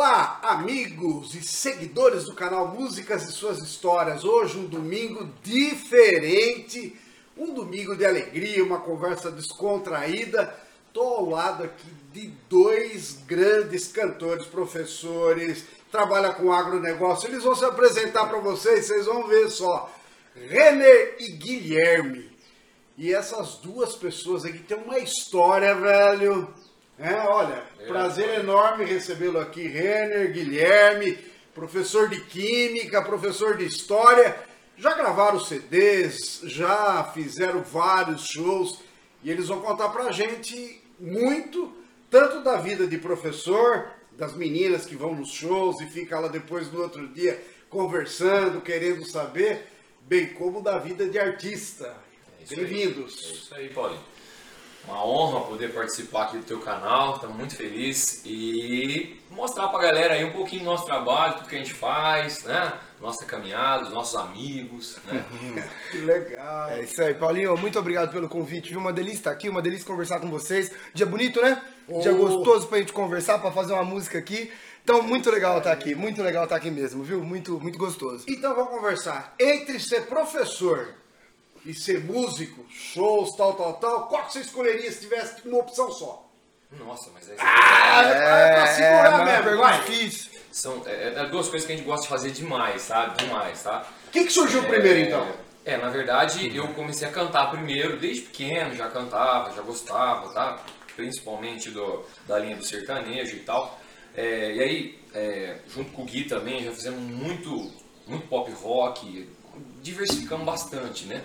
Olá, amigos e seguidores do canal Músicas e Suas Histórias. Hoje um domingo diferente, um domingo de alegria, uma conversa descontraída. Tô ao lado aqui de dois grandes cantores, professores, trabalha com agronegócio. Eles vão se apresentar para vocês, vocês vão ver só. Renner e Guilherme. E essas duas pessoas aqui têm uma história, velho. É, olha, prazer enorme recebê-lo aqui, Renner, Guilherme, professor de Química, professor de História. Já gravaram CDs, já fizeram vários shows e eles vão contar pra gente muito, tanto da vida de professor, das meninas que vão nos shows e ficam lá depois no outro dia conversando, querendo saber, bem como da vida de artista. É Bem-vindos. É isso aí, Paulinho. Uma honra poder participar aqui do teu canal, estamos muito felizes e mostrar pra galera aí um pouquinho do nosso trabalho, tudo que a gente faz, né? Nossa caminhada, os nossos amigos, né? Que legal. É isso aí, Paulinho. Muito obrigado pelo convite. Viu? Uma delícia estar aqui, uma delícia conversar com vocês. Dia bonito, né? Dia Oh. gostoso pra gente conversar, pra fazer uma música aqui. Então, muito legal estar aqui, muito legal estar aqui mesmo, viu? Muito, muito gostoso. Então vamos conversar. Entre ser professor e ser músico, shows, tal, tal, tal, qual que você escolheria se tivesse uma opção só? Nossa, mas é, Ah, é, pra segurar é mesmo, pergunta vai. difícil. são é, é duas coisas que a gente gosta de fazer demais, sabe? Demais, tá? O que, que surgiu primeiro É, então? É, na verdade, eu comecei a cantar primeiro, desde pequeno, já cantava, já gostava, tá? Principalmente do, da linha do sertanejo e tal. É, e aí, é, junto com o Gui também, já fizemos muito, muito pop rock, diversificamos bastante, né?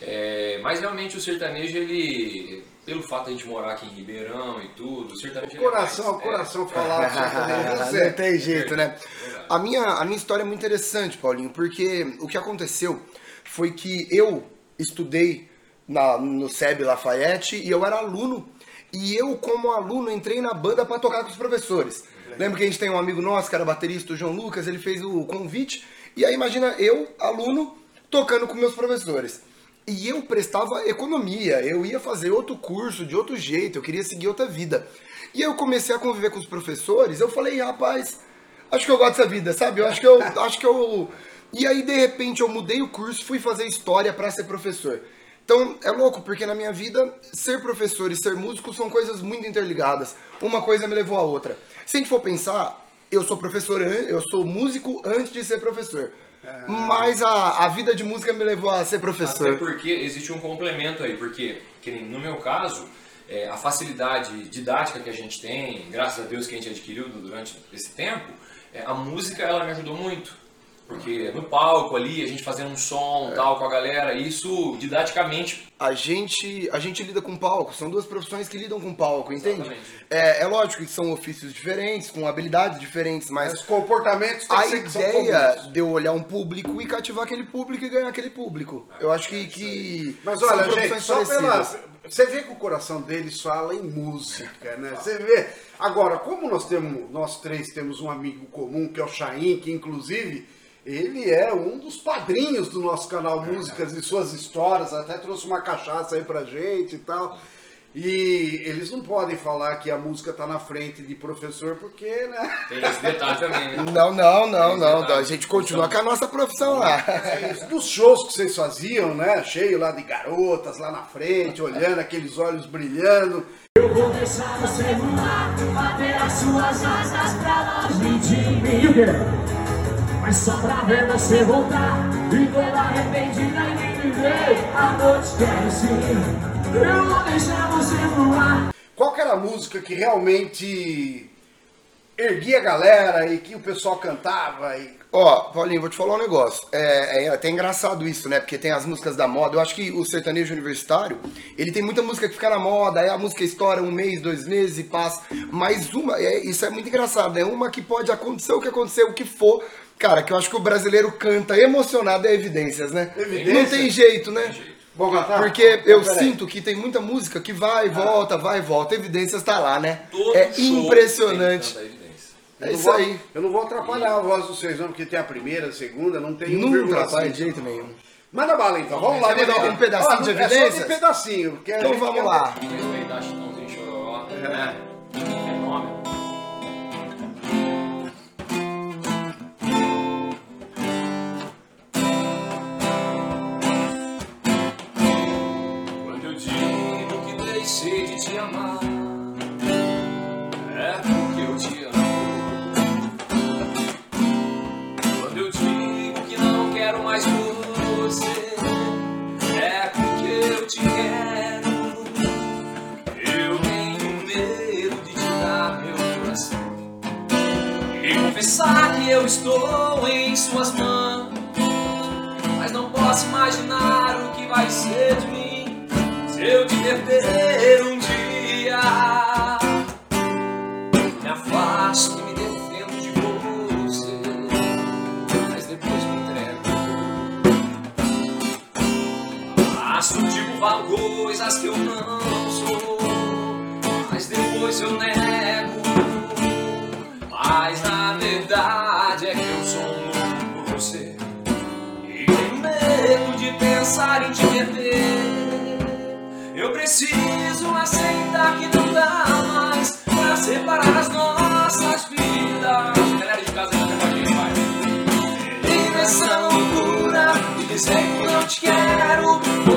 É, mas realmente o sertanejo, ele, pelo fato de a gente morar aqui em Ribeirão e tudo, o sertanejo... O ele é coração, o mais- coração falar do sertanejo. Não tem jeito, né? verdade. A minha, a minha história é muito interessante, Paulinho, porque o que aconteceu foi que eu estudei na, no SEB Lafayette e eu era aluno. E eu, como aluno, entrei na banda para tocar com os professores. Lembra que a gente tem um amigo nosso que era baterista, o João Lucas, ele fez o convite. E aí imagina eu, aluno, tocando com meus professores. E eu prestava economia, eu ia fazer outro curso de outro jeito, eu queria seguir outra vida. E eu comecei a conviver com os professores, eu falei, rapaz, acho que eu gosto dessa vida, sabe? Eu acho que eu. acho que eu. E aí, de repente, eu mudei o curso, fui fazer história para ser professor. Então, é louco, porque na minha vida, ser professor e ser músico são coisas muito interligadas. Uma coisa me levou à outra. Se a gente for pensar, eu sou professor, eu sou músico antes de ser professor. Mas a, a vida de música me levou a ser Até professor. porque existe um complemento aí, porque, que no meu caso, é, a facilidade didática que a gente tem, graças a Deus que a gente adquiriu durante esse tempo, é, a música ela me ajudou muito. Porque no palco ali, a gente fazendo um som tal com a galera, isso didaticamente. A gente, a gente lida com palco, são duas profissões que lidam com palco, entende? Exatamente. É, é lógico que são ofícios diferentes, com habilidades diferentes, mas Os comportamentos têm a que ser que são ideia de eu olhar um público e cativar aquele público e ganhar aquele público. Eu acho que, que Mas olha, gente, só parecidas. pela. Você vê que o coração deles fala em música, né? Você vê. Agora, como nós temos, nós três temos um amigo comum, que é o Chain, que inclusive ele é um dos padrinhos do nosso canal Músicas e Suas Histórias, até trouxe uma cachaça aí pra gente e tal. E eles não podem falar que a música tá na frente de professor, porque, né? Tem esse detalhe também, né? Não, não, não, não. A gente continua com a nossa profissão lá. Dos shows que vocês faziam, né? Cheio lá de garotas lá na frente, olhando, aqueles olhos brilhando. Eu vou deixar você voar, bater as suas asas pra longe de mim. Mas só pra ver você voltar e toda arrependida e nem me ver. A noite quero sim. Eu vou deixar você voar. Qual que era a música que realmente erguia a galera e que o pessoal cantava? E... Ó, Paulinho, vou te falar um negócio. É, é até engraçado isso, né? Porque tem as músicas da moda. Eu acho que o sertanejo universitário, ele tem muita música que fica na moda, aí a música estoura um mês, dois meses e passa. Mas uma, é, isso é muito engraçado, né? Uma que pode acontecer o que acontecer, o que for. Cara, que eu acho que o brasileiro canta emocionado é evidências, né? Evidência? Não tem jeito, né? Vou cantar? Porque eu sinto que tem muita música que vai e volta, vai e volta. Evidências tá lá, né? Todo é impressionante. tem evidência. É isso vou- aí. Eu não vou atrapalhar a voz de vocês, não, porque tem a primeira, a segunda, não tem um Não atrapalha de jeito nenhum. Manda bala então, vamos lá. Você vai dar Dedé. um pedacinho Ó, de É só de pedacinho. Então vamos quer- lá. Confessar que eu estou em suas mãos. Mas não posso imaginar o que vai ser de mim se eu te perder um dia. Me afasto e me defendo de você, mas depois me entrego. Tipo falo coisas que eu não sou, mas depois eu nego. Em te perder. Eu preciso aceitar que não dá mais pra separar as nossas vidas. Galera de casa, canta pra quem vai. E nessa loucura de dizer que não te quero, vou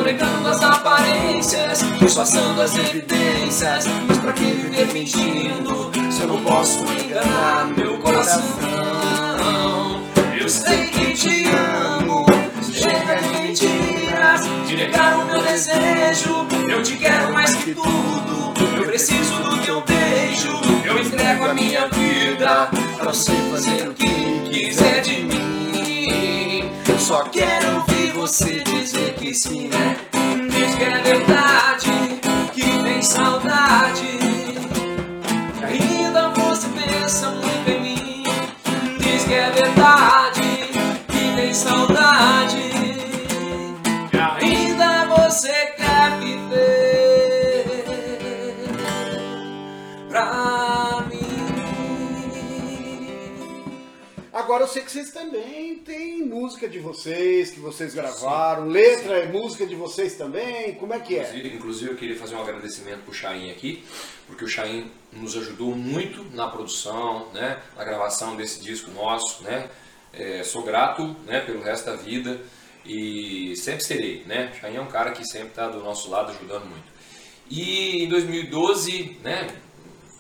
as aparências, disfarçando as evidências. Mas pra que viver fingindo se eu não posso enganar meu coração? Eu sei que te amo, mentiras, de negar o meu desejo. Eu te quero mais que tudo, eu preciso do teu beijo. Eu entrego a minha vida pra você fazer o que quiser de mim. Só quero ouvir você dizer que sim, né? Diz que é verdade, que vocês também têm música de vocês, que vocês gravaram, letra é música de vocês também, como é que é? Inclusive, inclusive, eu queria fazer um agradecimento pro Chain aqui, porque o Chain nos ajudou muito na produção, né, na gravação desse disco nosso, né. É, sou grato, né, pelo resto da vida e sempre serei, né. Chain é um cara que sempre está do nosso lado ajudando muito. E em 2012, né,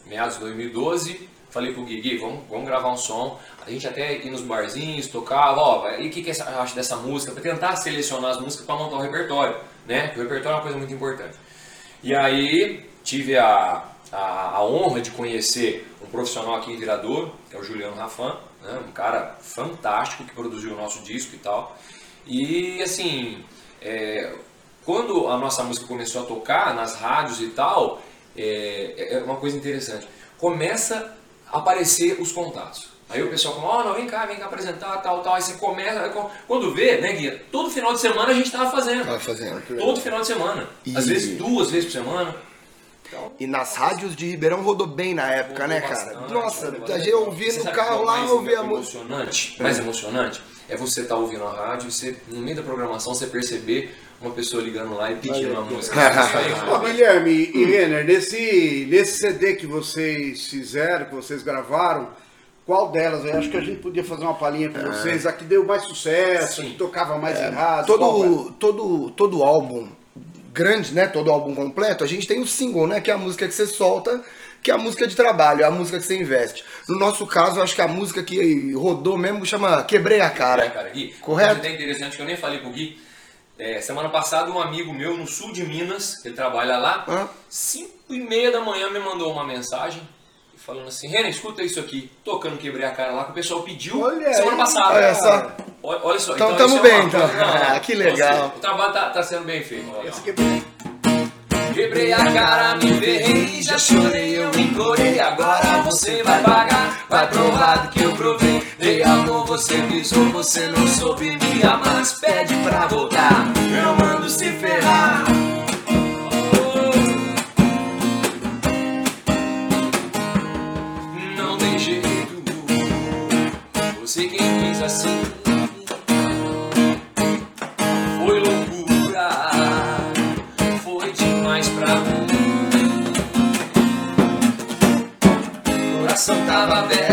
meados de 2012, falei pro Gui, Gui, vamos, vamos gravar um som. A gente até ia nos barzinhos, tocava, ó, e o que, que você acha dessa música? Pra tentar selecionar as músicas para montar o repertório, né? Porque o repertório é uma coisa muito importante. E aí tive a, a, a honra de conhecer um profissional aqui em Viradouro, que é o Juliano Rafan, né? um cara fantástico que produziu o nosso disco e tal. E assim, é, quando a nossa música começou a tocar nas rádios e tal, é, é uma coisa interessante. Começa aparecer os contatos. Aí o pessoal fala, ó, não, vem cá, vem cá apresentar, tal, tal. Aí você começa, quando vê, né, Guia? Todo final de semana a gente tava fazendo. Tava fazendo. Todo final de semana. E- Às vezes duas vezes por semana. Então, E nas rádios de Ribeirão rodou bem na época, né, rodou cara? bastante, Nossa, a bastante. gente ouvia no sabe carro é lá, ouvia a música. emocionante, mais emocionante é você estar ouvindo a rádio e você, no meio da programação, você perceber uma pessoa ligando lá e pedindo uma música. Ô, Guilherme e Renner, nesse, nesse CD que vocês fizeram, que vocês gravaram, qual delas? Eu acho que a gente podia fazer uma palhinha pra vocês. A que deu mais sucesso, a que tocava mais em rádio. qual é? Todo, todo, todo álbum grande, né? Todo álbum completo, a gente tem o single, né? Que é a música que você solta, que é a música de trabalho, é a música que você investe. No nosso caso, eu acho que a música que rodou mesmo chama Quebrei a Cara. É, cara, Gui, Correto? Até interessante que eu nem falei pro Gui. É, semana passada, um amigo meu no sul de Minas, ele trabalha lá, Hã? 5 e meia da manhã me mandou uma mensagem falando assim: Renan, escuta isso aqui, tocando quebrei a cara lá, que o pessoal pediu Olha semana aí, passada. Olha só. Olha, olha só, Então, isso tamo é bem, uma então. não, Que legal. seja, o trabalho tá, tá sendo bem feito. Esse ó. Que Quebrei a cara, me ferrei, já chorei, eu encorei. Agora você vai pagar, vai provar do que eu provei. Dei amor, você pisou, você não soube me amar. Mas pede pra voltar, eu mando se ferrar. Demais pra mim. Coração tava aberto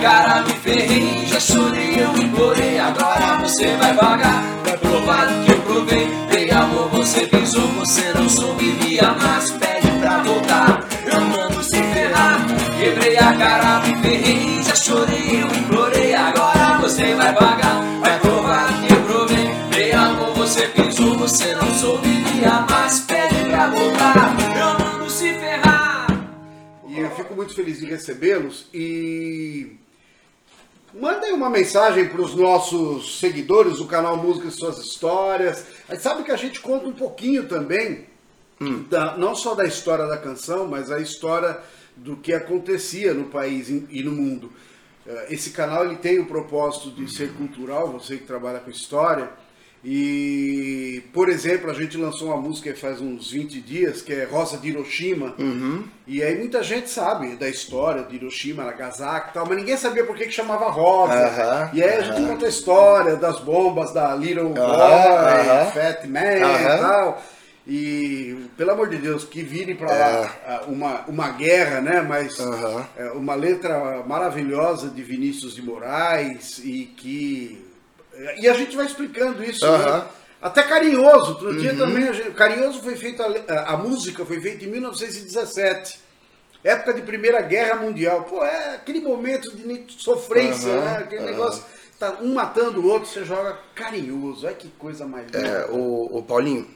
cara, me ferrei, já chorei, eu implorei. Agora você vai pagar, vai provar que eu provei. Dei amor, você pisou, você não soube me amar. Pede pra voltar, eu mando se ferrar. Quebrei a cara, me ferrei, já chorei, eu implorei. Agora você vai pagar, vai provar que eu provei. Dei amor, você pisou, você não soube me amar. Pede pra voltar, eu mando se ferrar. E eu fico muito feliz de recebê-los e mandem uma mensagem para os nossos seguidores do canal Música e Suas Histórias. A gente sabe que a gente conta um pouquinho também, da- não só da história da canção, mas a história do que acontecia no país e e no mundo. Eh, Esse canal ele tem o propósito de ser cultural, você que trabalha com história. E, por exemplo, a gente lançou uma música faz uns 20 dias, que é Rosa de Hiroshima. E aí muita gente sabe da história de Hiroshima, Nagasaki e tal, mas ninguém sabia por que, que chamava Rosa. Aham, e aí a gente conta a história das bombas da Little Boy. Fat Man e tal. E, pelo amor de Deus, que virem pra lá ah, uma, uma guerra, né? Mas é, uma letra maravilhosa de Vinícius de Moraes e que. E a gente vai explicando isso, né? Aham. Até carinhoso. Outro dia também. gente- Carinhoso foi feito. A, a- música foi feita em 1917. Época de Primeira Guerra Mundial. Pô, é aquele momento de sofrência, né? Aquele negócio. Tá um matando o outro, você joga carinhoso. Olha que coisa mais linda. É, o, o Paulinho,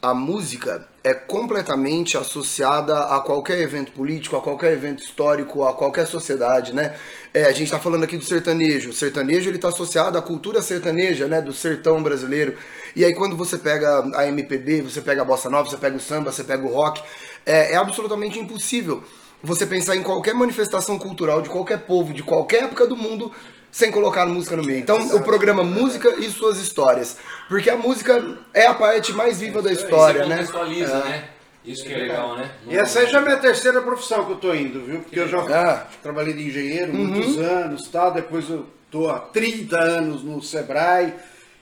a música é completamente associada a qualquer evento político, a qualquer evento histórico, a qualquer sociedade, né? É, a gente está falando aqui do sertanejo. O sertanejo ele está associado à cultura sertaneja, né? Do sertão brasileiro. E aí quando você pega a MPB, você pega a bossa nova, você pega o samba, você pega o rock, é, é absolutamente impossível você pensar em qualquer manifestação cultural de qualquer povo, de qualquer época do mundo, sem colocar música no meio. Então, o programa Música e Suas Histórias. Porque a música é a parte mais viva da história, né? contextualiza, É. né? Isso que é legal, né? E essa aí já é a minha terceira profissão que eu tô indo, viu? Porque eu já Ah. trabalhei de engenheiro muitos anos tal, depois eu tô há 30 anos no Sebrae.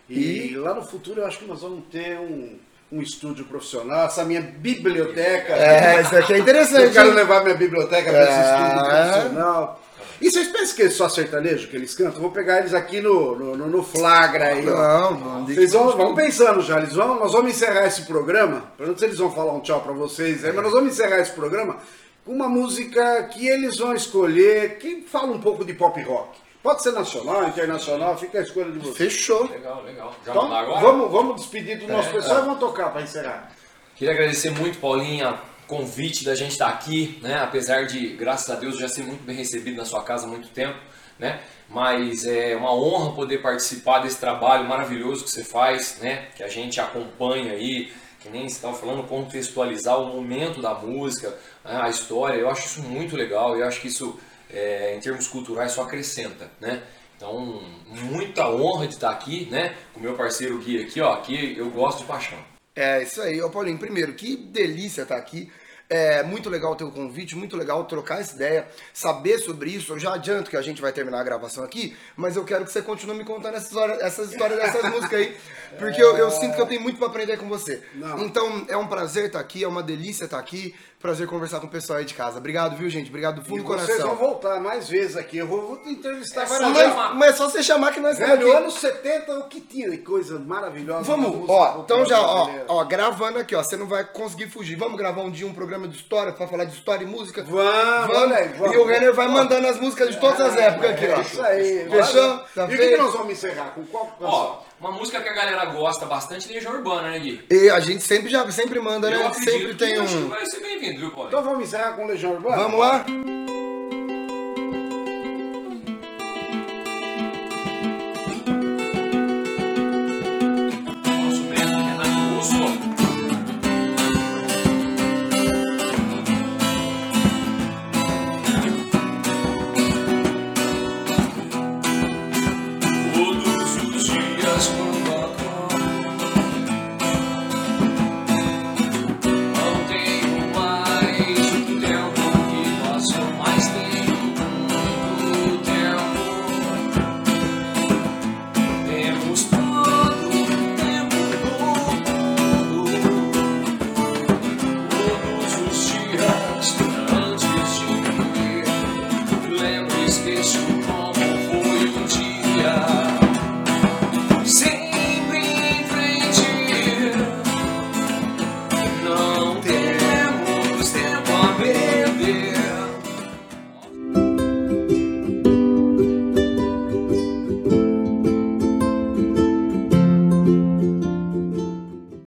E, lá no futuro eu acho que nós vamos ter um, um estúdio profissional, essa minha biblioteca. É, isso aqui é interessante. Eu quero levar minha biblioteca para esse É. estúdio profissional. E vocês pensam que é só sertanejo que eles cantam? Vou pegar eles aqui no, no, no- no flagra aí. Não, não, Vocês vão, vão pensando já, eles vão, nós vamos encerrar esse programa. Sei se eles vão falar um tchau pra vocês aí, mas nós vamos encerrar esse programa com uma música que eles vão escolher, que fala um pouco de pop rock. Pode ser nacional, internacional, fica a escolha de vocês. Fechou. Legal, legal. Já Então, agora? vamos, vamos despedir do nosso É, pessoal é. e vamos tocar pra encerrar. Queria agradecer muito, Paulinha, convite da gente estar aqui, né? Apesar de, graças a Deus, já ser muito bem recebido na sua casa há muito tempo, né? Mas é uma honra poder participar desse trabalho maravilhoso que você faz, né? Que a gente acompanha aí, que nem estava falando, contextualizar o momento da música, né? a história. Eu acho isso muito legal. Eu acho que isso, é, em termos culturais, só acrescenta, né? Então, muita honra de estar aqui, né? Com o meu parceiro Gui aqui, ó. Aqui eu gosto de paixão. É isso aí, ô Paulinho. Primeiro, que delícia estar aqui. É muito legal o teu convite, muito legal trocar essa ideia, saber sobre isso. Eu já adianto que a gente vai terminar a gravação aqui, mas eu quero que você continue me contando essa história, essas histórias dessas músicas aí, porque eu, eu sinto que eu tenho muito para aprender com você. Não. Então é um prazer estar aqui, é uma delícia estar aqui, prazer conversar com o pessoal aí de casa. Obrigado, viu, gente? Obrigado do fundo E do vocês vão coração. voltar mais vezes aqui. Eu vou, vou te entrevistar É várias vezes. Mas, mas é só você chamar que nós Velho, aqui. anos 70, o que tinha coisa maravilhosa. Vamos, música ó, então já, ó, ó, gravando aqui, ó, você não vai conseguir fugir. Vamos gravar um dia um programa de história pra falar de história e música? Vamos, aí, vamos. E o Renner vai mandando as músicas de todas as épocas aqui, ó. É isso aí. Fechou? Tá e o que, que nós vamos encerrar? Com qual canção? Ó, uma música que a galera gosta bastante, Legião Urbana, né, Gui? E a gente sempre já sempre manda, Eu né? acredito Sempre que tem acho que um. vai ser bem-vindo, viu, Paulo? Então vamos encerrar com Legião Urbana? Vamos lá?